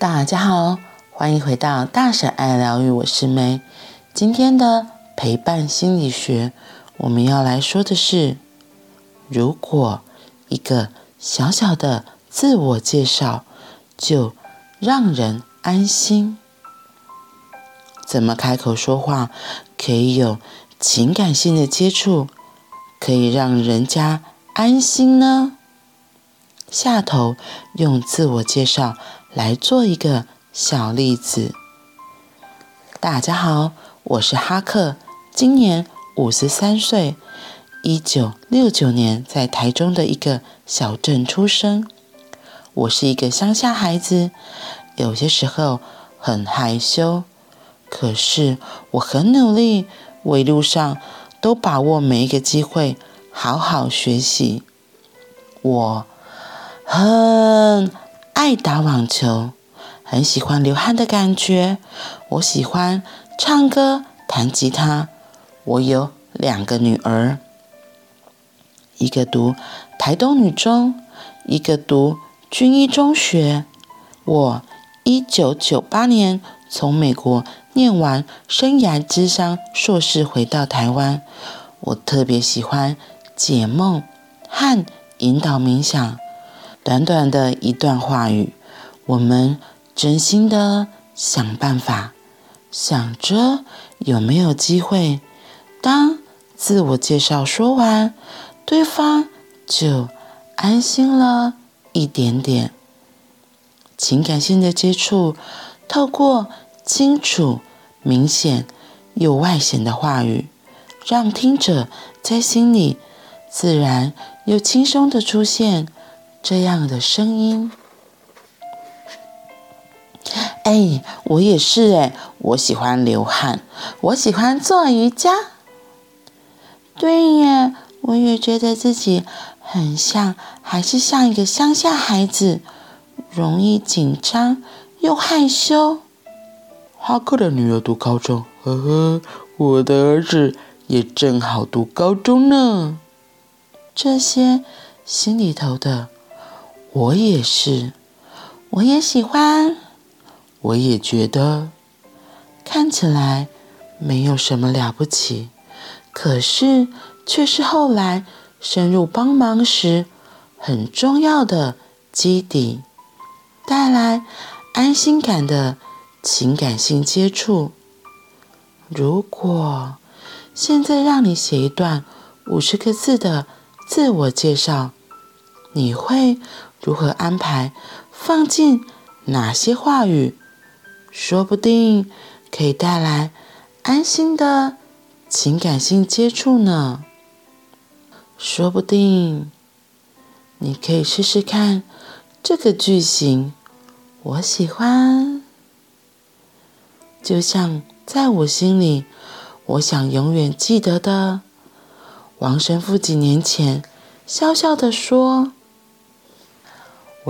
大家好，欢迎回到大婶爱疗愈，我是梅。今天的陪伴心理学，我们要来说的是，如果一个小小的自我介绍就让人安心，怎么开口说话可以有情感性的接触，可以让人家安心呢？下头用自我介绍来做一个小例子。大家好，我是哈克，今年五十三岁，一九六九年在台中的一个小镇出生。我是一个乡下孩子，有些时候很害羞，可是我很努力，我一路上都把握每一个机会，好好学习。我。很爱打网球，很喜欢流汗的感觉。我喜欢唱歌、弹吉他。我有两个女儿，一个读台东女中，一个读军医中学。我一九九八年从美国念完生涯咨商硕士，回到台湾。我特别喜欢解梦和引导冥想。短短的一段话语，我们真心的想办法，想着有没有机会。当自我介绍说完，对方就安心了一点点。情感性的接触，透过清楚、明显又外显的话语，让听者在心里自然又轻松的出现。这样的声音，哎，我也是哎，我喜欢流汗，我喜欢做瑜伽。对耶，我也觉得自己很像，还是像一个乡下孩子，容易紧张又害羞。哈克的女儿读高中，呵呵，我的儿子也正好读高中呢。这些心里头的。我也是，我也喜欢，我也觉得。看起来没有什么了不起，可是却是后来深入帮忙时很重要的基底，带来安心感的情感性接触。如果现在让你写一段五十个字的自我介绍，你会如何安排？放进哪些话语？说不定可以带来安心的情感性接触呢。说不定你可以试试看这个句型。我喜欢，就像在我心里，我想永远记得的王神父几年前笑笑地说。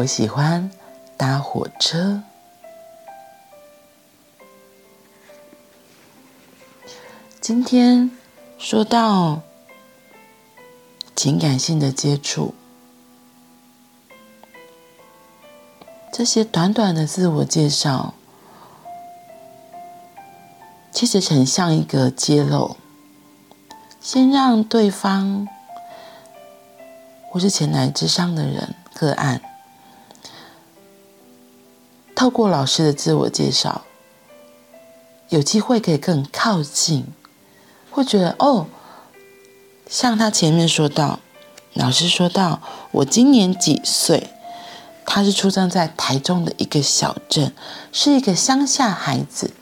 我喜欢搭火车。今天说到情感性的接触，这些短短的自我介绍，其实很像一个揭露，先让对方或是前来之上的人个案。透过老师的自我介绍，有机会可以更靠近，会觉得哦，像他前面说到，老师说到我今年几岁，他是出生在台中的一个小镇，是一个乡下孩子。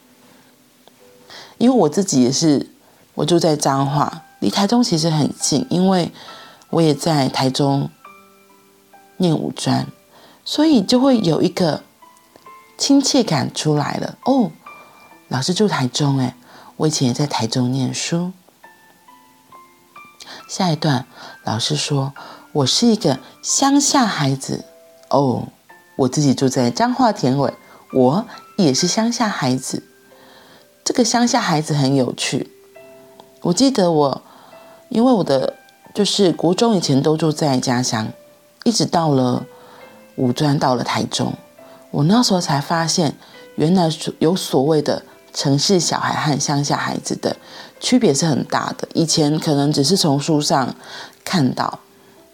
因为我自己也是，我住在彰化，离台中其实很近，因为我也在台中念五专，所以就会有一个。亲切感出来了哦，老师住台中哎，我以前也在台中念书。下一段，老师说我是一个乡下孩子哦，我自己住在彰化田尾，我也是乡下孩子。这个乡下孩子很有趣，我记得我，因为我的就是国中以前都住在家乡，一直到了五专到了台中。我那时候才发现，原来有所谓的城市小孩和乡下孩子的区别是很大的。以前可能只是从书上看到，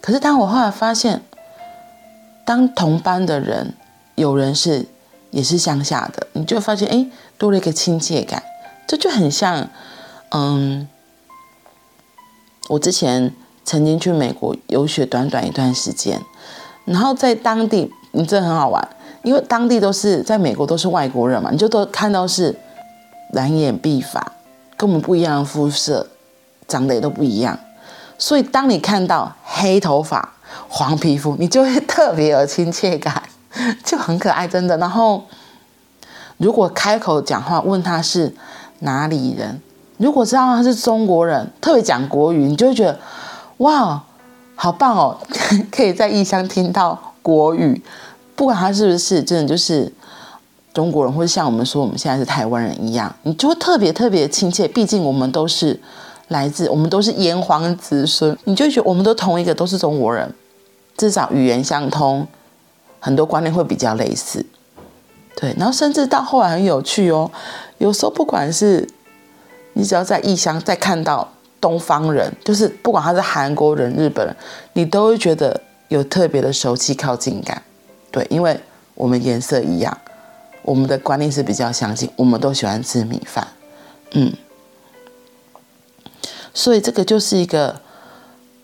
可是当我后来发现，当同班的人有人是也是乡下的，你就发现哎，多了一个亲切感。这就很像，嗯，我之前曾经去美国游学短短一段时间，然后在当地，你真的很好玩。因为当地都是在美国都是外国人嘛，你就都看到是蓝眼碧发，跟我们不一样的肤色，长得也都不一样，所以当你看到黑头发、黄皮肤，你就会特别有亲切感，就很可爱，真的。然后如果开口讲话问他是哪里人，如果知道他是中国人，特别讲国语，你就会觉得哇，好棒哦，可以在异乡听到国语。不管他是不是真的就是中国人，或者像我们说我们现在是台湾人一样，你就会特别特别亲切。毕竟我们都是来自，我们都是炎黄子孙，你就觉得我们都同一个，都是中国人，至少语言相通，很多观念会比较类似。对，然后甚至到后来很有趣哦，有时候不管是你只要在异乡再看到东方人，就是不管他是韩国人、日本人，你都会觉得有特别的熟悉靠近感。对，因为我们颜色一样，我们的观念是比较相近，我们都喜欢吃米饭，嗯，所以这个就是一个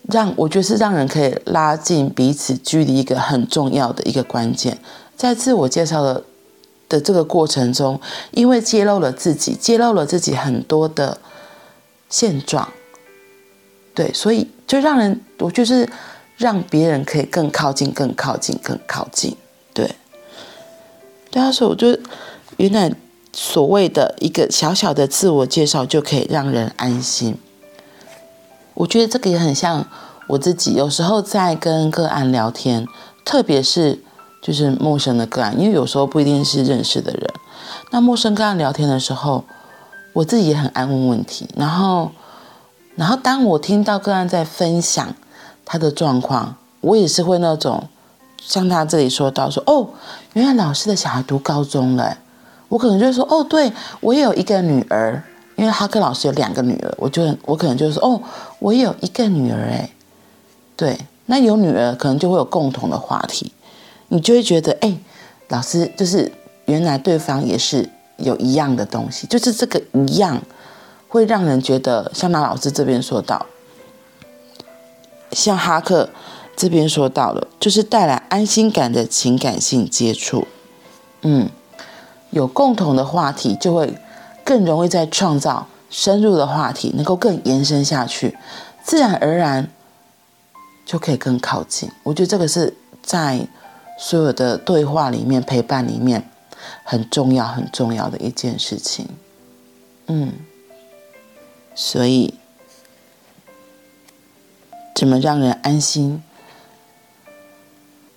让我觉得是让人可以拉近彼此距离一个很重要的一个关键。在自我介绍的的这个过程中，因为揭露了自己，揭露了自己很多的现状，对，所以就让人我就是。让别人可以更靠近，更靠近，更靠近。对，对啊，所以我觉得，原来所谓的一个小小的自我介绍就可以让人安心。我觉得这个也很像我自己，有时候在跟个案聊天，特别是就是陌生的个案，因为有时候不一定是认识的人。那陌生个案聊天的时候，我自己也很爱问问题。然后，然后当我听到个案在分享。他的状况，我也是会那种，像他这里说到说，哦，原来老师的小孩读高中了，我可能就会说，哦，对，我也有一个女儿，因为哈克老师有两个女儿，我就我可能就说，哦，我也有一个女儿，哎，对，那有女儿可能就会有共同的话题，你就会觉得，哎，老师就是原来对方也是有一样的东西，就是这个一样，会让人觉得，像那老师这边说到。像哈克这边说到了，就是带来安心感的情感性接触，嗯，有共同的话题，就会更容易在创造深入的话题，能够更延伸下去，自然而然就可以更靠近。我觉得这个是在所有的对话里面、陪伴里面很重要、很重要的一件事情，嗯，所以。怎么让人安心？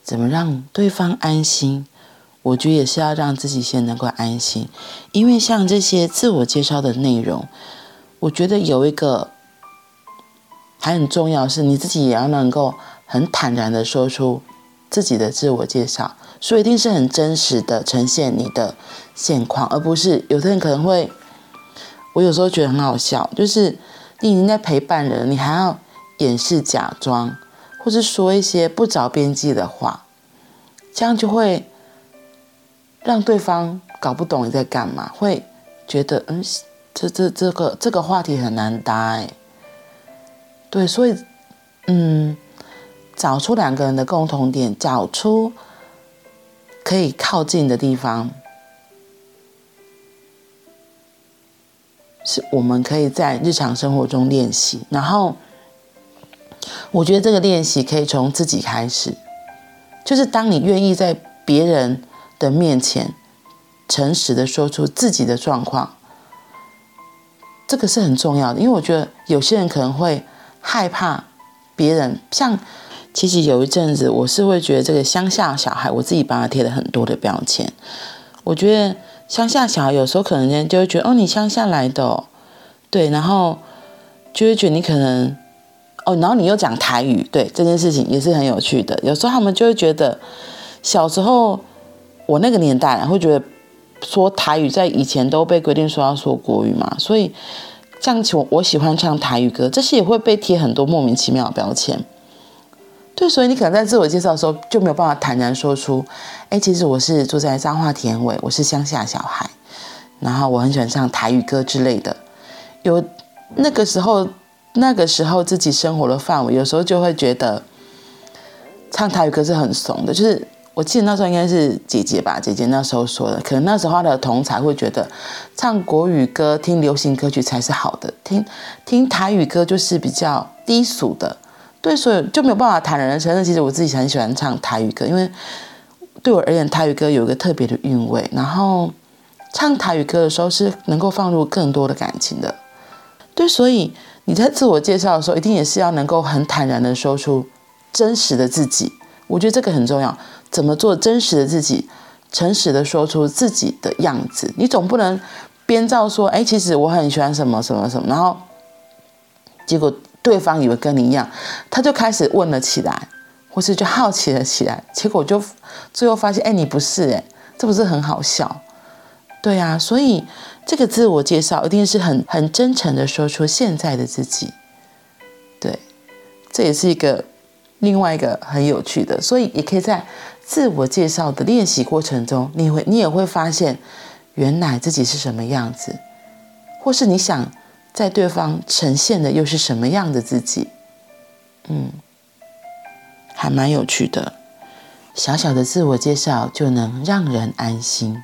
怎么让对方安心？我觉得也是要让自己先能够安心。因为像这些自我介绍的内容，我觉得有一个还很重要，是你自己也要能够很坦然的说出自己的自我介绍，所以一定是很真实的呈现你的现况，而不是有的人可能会，我有时候觉得很好笑，就是你已经在陪伴人，你还要。掩饰、假装，或是说一些不着边际的话，这样就会让对方搞不懂你在干嘛，会觉得嗯，这这这个这个话题很难搭哎。对，所以嗯，找出两个人的共同点，找出可以靠近的地方，是我们可以在日常生活中练习，然后。我觉得这个练习可以从自己开始，就是当你愿意在别人的面前诚实的说出自己的状况，这个是很重要的。因为我觉得有些人可能会害怕别人，像其实有一阵子我是会觉得这个乡下小孩，我自己帮他贴了很多的标签。我觉得乡下小孩有时候可能人就会觉得哦，你乡下来的哦，对，然后就会觉得你可能。哦，然后你又讲台语，对，这件事情也是很有趣的。有时候他们就会觉得，小时候我那个年代会觉得说台语在以前都被规定说要说国语嘛，所以像我我喜欢唱台语歌，这些也会被贴很多莫名其妙的标签。对，所以你可能在自我介绍的时候就没有办法坦然说出，哎，其实我是住在彰化田尾，我是乡下小孩，然后我很喜欢唱台语歌之类的。有那个时候，那个时候自己生活的范围，有时候就会觉得唱台语歌是很怂的。就是我记得那时候应该是姐姐吧，姐姐那时候说的，可能那时候她的同才会觉得唱国语歌、听流行歌曲才是好的，听听台语歌就是比较低俗的。对，所以就没有办法坦然的承认，其实我自己很喜欢唱台语歌，因为对我而言，台语歌有一个特别的韵味。然后唱台语歌的时候是能够放入更多的感情的。对，所以你在自我介绍的时候，一定也是要能够很坦然的说出真实的自己。我觉得这个很重要。怎么做真实的自己？诚实的说出自己的样子。你总不能编造说，哎，其实我很喜欢什么什么什么，然后结果。对方以为跟你一样，他就开始问了起来，或是就好奇了起来，结果就最后发现，哎，你不是哎，这不是很好笑？对啊，所以这个自我介绍一定是很很真诚的说出现在的自己。对，这也是一个另外一个很有趣的，所以也可以在自我介绍的练习过程中，你会你也会发现，原来自己是什么样子，或是你想。在对方呈现的又是什么样的自己？嗯，还蛮有趣的。小小的自我介绍就能让人安心。